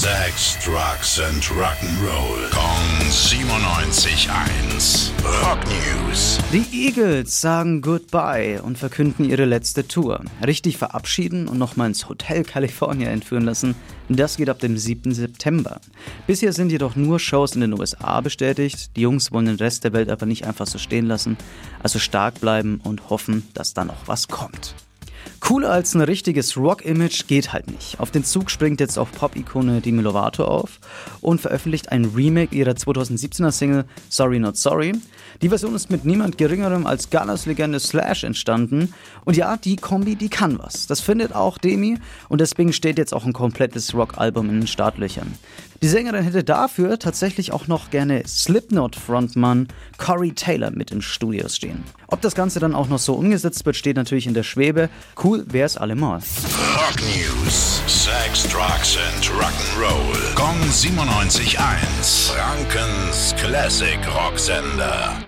Sex, Drugs and Rock'n'Roll. Kong 97.1. Rock News. Die Eagles sagen Goodbye und verkünden ihre letzte Tour. Richtig verabschieden und nochmal ins Hotel California entführen lassen, das geht ab dem 7. September. Bisher sind jedoch nur Shows in den USA bestätigt. Die Jungs wollen den Rest der Welt aber nicht einfach so stehen lassen. Also stark bleiben und hoffen, dass da noch was kommt. Cooler als ein richtiges Rock-Image geht halt nicht. Auf den Zug springt jetzt auch Pop-Ikone Demi Lovato auf und veröffentlicht ein Remake ihrer 2017er Single Sorry Not Sorry. Die Version ist mit niemand geringerem als Gunners Legende Slash entstanden. Und ja, die Kombi, die kann was. Das findet auch Demi und deswegen steht jetzt auch ein komplettes Rock-Album in den Startlöchern. Die Sängerin hätte dafür tatsächlich auch noch gerne Slipknot-Frontmann Corey Taylor mit im Studio stehen. Ob das Ganze dann auch noch so umgesetzt wird, steht natürlich in der Schwebe. Cool wär's allemal. Rock News. Sex, Drugs and Rock'n'Roll. Kong 97.1. Frankens Classic Rocksender.